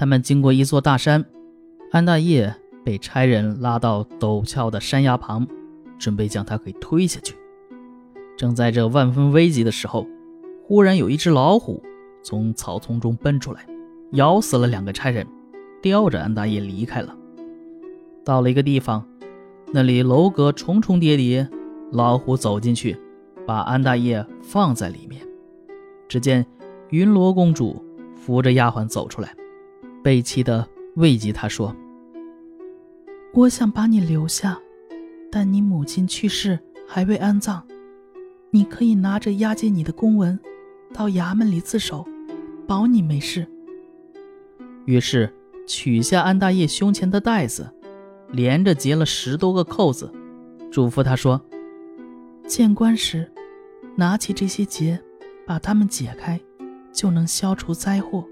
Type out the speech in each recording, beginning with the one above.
他们经过一座大山，安大业被差人拉到陡峭的山崖旁，准备将他给推下去。正在这万分危急的时候，忽然有一只老虎从草丛中奔出来，咬死了两个差人，叼着安大业离开了。到了一个地方，那里楼阁重重叠叠，老虎走进去，把安大业放在里面。只见云罗公主扶着丫鬟走出来。悲戚的慰藉他说：“我想把你留下，但你母亲去世还未安葬，你可以拿着押解你的公文，到衙门里自首，保你没事。”于是取下安大业胸前的带子，连着结了十多个扣子，嘱咐他说：“见官时，拿起这些结，把它们解开，就能消除灾祸。”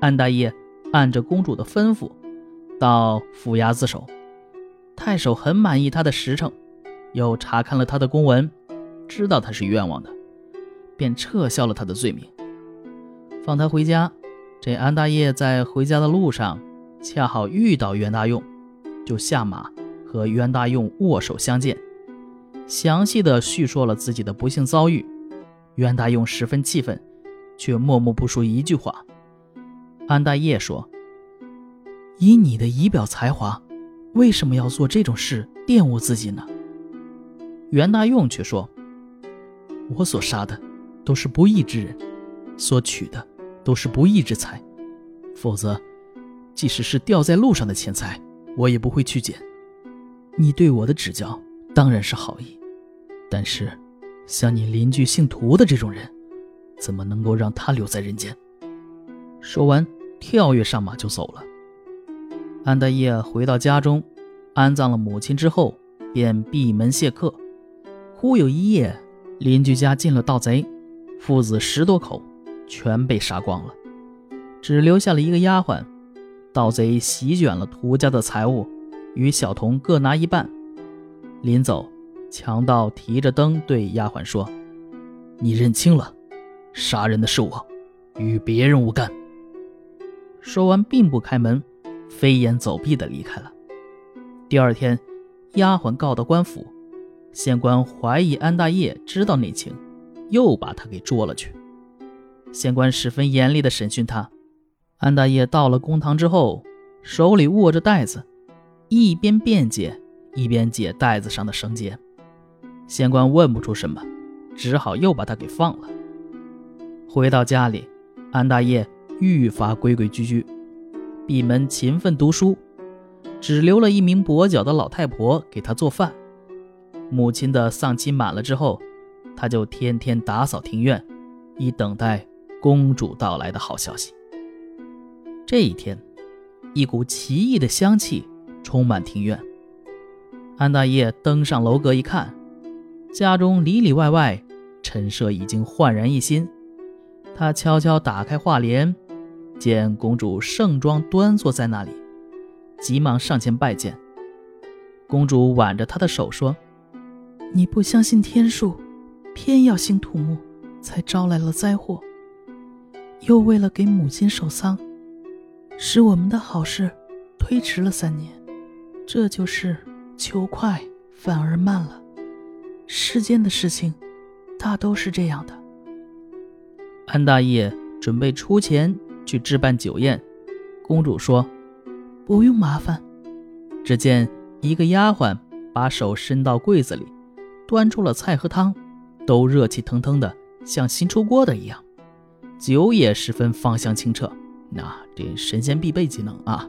安大业按着公主的吩咐，到府衙自首。太守很满意他的实诚，又查看了他的公文，知道他是冤枉的，便撤销了他的罪名，放他回家。这安大业在回家的路上，恰好遇到袁大用，就下马和袁大用握手相见，详细的叙说了自己的不幸遭遇。袁大用十分气愤，却默默不说一句话。安大业说：“以你的仪表才华，为什么要做这种事玷污自己呢？”袁大用却说：“我所杀的都是不义之人，所取的都是不义之财，否则，即使是掉在路上的钱财，我也不会去捡。你对我的指教当然是好意，但是，像你邻居姓涂的这种人，怎么能够让他留在人间？”说完。跳跃上马就走了。安德业回到家中，安葬了母亲之后，便闭门谢客。忽有一夜，邻居家进了盗贼，父子十多口全被杀光了，只留下了一个丫鬟。盗贼席卷了涂家的财物，与小童各拿一半。临走，强盗提着灯对丫鬟说：“你认清了，杀人的是我，与别人无干。”说完，并不开门，飞檐走壁的离开了。第二天，丫鬟告到官府，县官怀疑安大业知道内情，又把他给捉了去。县官十分严厉的审讯他。安大业到了公堂之后，手里握着袋子，一边辩解，一边解袋子上的绳结。县官问不出什么，只好又把他给放了。回到家里，安大业。愈发规规矩矩，闭门勤奋读书，只留了一名跛脚的老太婆给他做饭。母亲的丧期满了之后，他就天天打扫庭院，以等待公主到来的好消息。这一天，一股奇异的香气充满庭院。安大业登上楼阁一看，家中里里外外陈设已经焕然一新。他悄悄打开画帘。见公主盛装端坐在那里，急忙上前拜见。公主挽着他的手说：“你不相信天数，偏要兴土木，才招来了灾祸。又为了给母亲守丧，使我们的好事推迟了三年。这就是求快反而慢了。世间的事情，大都是这样的。”安大业准备出钱。去置办酒宴，公主说：“不用麻烦。”只见一个丫鬟把手伸到柜子里，端出了菜和汤，都热气腾腾的，像新出锅的一样。酒也十分芳香清澈，那这神仙必备技能啊！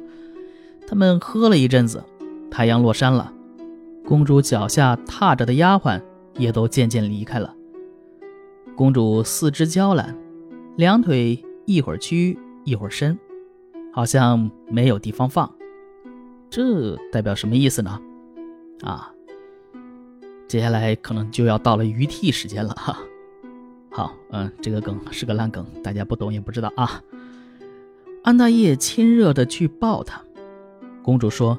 他们喝了一阵子，太阳落山了，公主脚下踏着的丫鬟也都渐渐离开了。公主四肢娇懒，两腿一会儿屈。一会儿伸，好像没有地方放，这代表什么意思呢？啊，接下来可能就要到了鱼替时间了哈。好，嗯，这个梗是个烂梗，大家不懂也不知道啊。安大业亲热的去抱她，公主说：“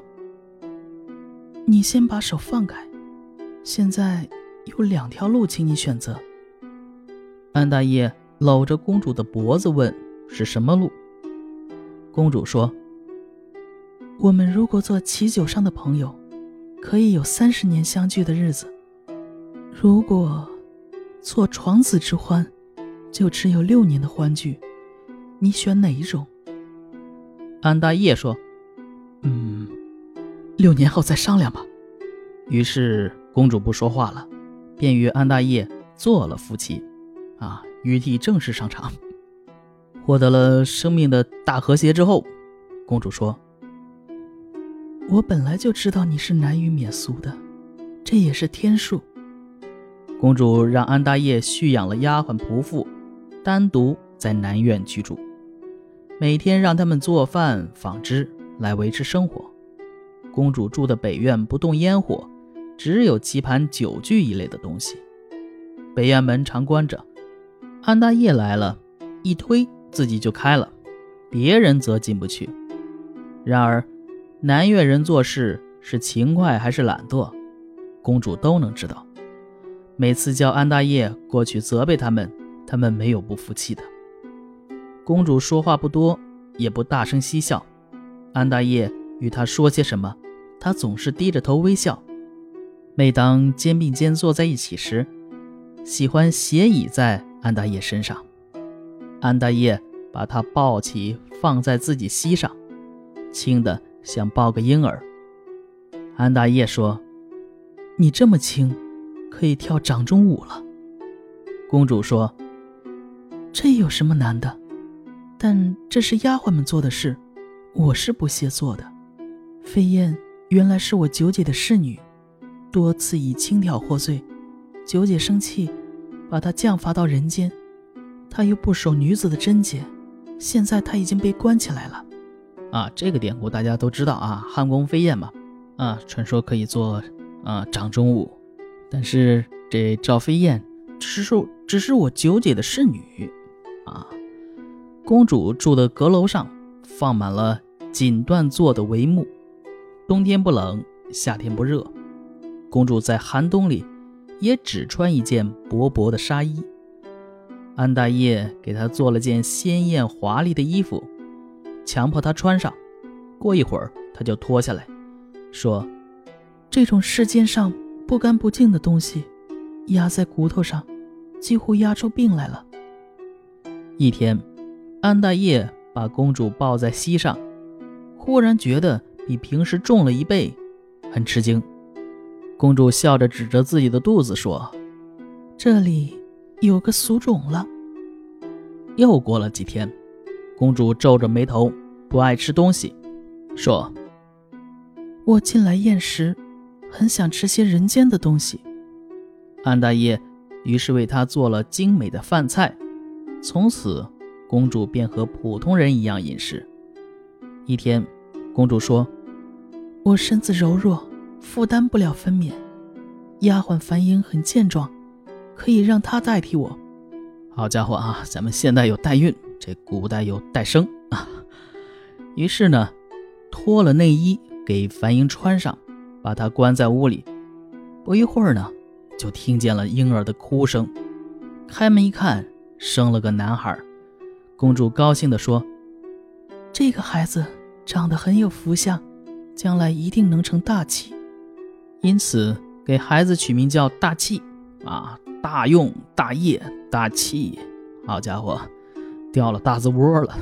你先把手放开，现在有两条路，请你选择。”安大业搂着公主的脖子问：“是什么路？”公主说：“我们如果做棋酒上的朋友，可以有三十年相聚的日子；如果做床子之欢，就只有六年的欢聚。你选哪一种？”安大业说：“嗯，六年后再商量吧。”于是公主不说话了，便与安大业做了夫妻。啊，玉帝正式上场，获得了生命的大和谐之后，公主说：“我本来就知道你是难于免俗的，这也是天数。”公主让安大业蓄养了丫鬟仆妇，单独在南院居住，每天让他们做饭、纺织来维持生活。公主住的北院不动烟火，只有棋盘、酒具一类的东西。北院门常关着。安大业来了，一推自己就开了，别人则进不去。然而，南越人做事是勤快还是懒惰，公主都能知道。每次叫安大业过去责备他们，他们没有不服气的。公主说话不多，也不大声嬉笑。安大业与她说些什么，她总是低着头微笑。每当肩并肩坐在一起时，喜欢斜倚在。安大业身上，安大业把他抱起，放在自己膝上，轻的像抱个婴儿。安大业说：“你这么轻，可以跳掌中舞了。”公主说：“这有什么难的？但这是丫鬟们做的事，我是不屑做的。飞燕原来是我九姐的侍女，多次以轻佻获罪，九姐生气。”把她降罚到人间，他又不守女子的贞洁，现在他已经被关起来了。啊，这个典故大家都知道啊，汉宫飞燕嘛，啊，传说可以做啊掌中舞，但是这赵飞燕只是只是我九姐的侍女啊。公主住的阁楼上放满了锦缎做的帷幕，冬天不冷，夏天不热，公主在寒冬里。也只穿一件薄薄的纱衣。安大业给她做了件鲜艳华丽的衣服，强迫她穿上。过一会儿，她就脱下来，说：“这种世间上不干不净的东西，压在骨头上，几乎压出病来了。”一天，安大业把公主抱在膝上，忽然觉得比平时重了一倍，很吃惊。公主笑着指着自己的肚子说：“这里有个俗种了。”又过了几天，公主皱着眉头，不爱吃东西，说：“我近来厌食，很想吃些人间的东西。”安大爷于是为她做了精美的饭菜，从此公主便和普通人一样饮食。一天，公主说：“我身子柔弱。”负担不了分娩，丫鬟樊英很健壮，可以让他代替我。好家伙啊，咱们现代有代孕，这古代有代生啊。于是呢，脱了内衣给樊英穿上，把她关在屋里。不一会儿呢，就听见了婴儿的哭声。开门一看，生了个男孩。公主高兴地说：“这个孩子长得很有福相，将来一定能成大器。”因此，给孩子取名叫大气，啊，大用、大业、大气。好家伙，掉了大字窝了。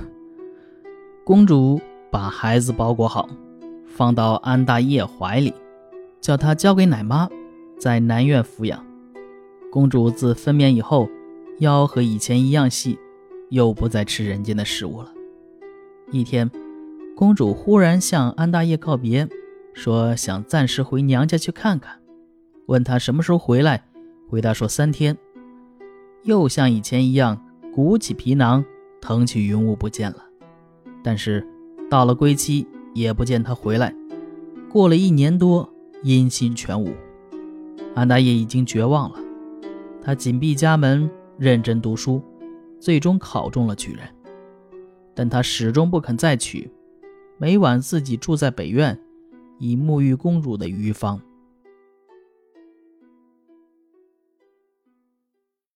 公主把孩子包裹好，放到安大业怀里，叫他交给奶妈，在南院抚养。公主自分娩以后，腰和以前一样细，又不再吃人间的食物了。一天，公主忽然向安大业告别。说想暂时回娘家去看看，问他什么时候回来，回答说三天。又像以前一样鼓起皮囊，腾起云雾不见了。但是到了归期，也不见他回来。过了一年多，音信全无。安大爷已经绝望了，他紧闭家门，认真读书，最终考中了举人。但他始终不肯再娶，每晚自己住在北院。以沐浴公主的余方。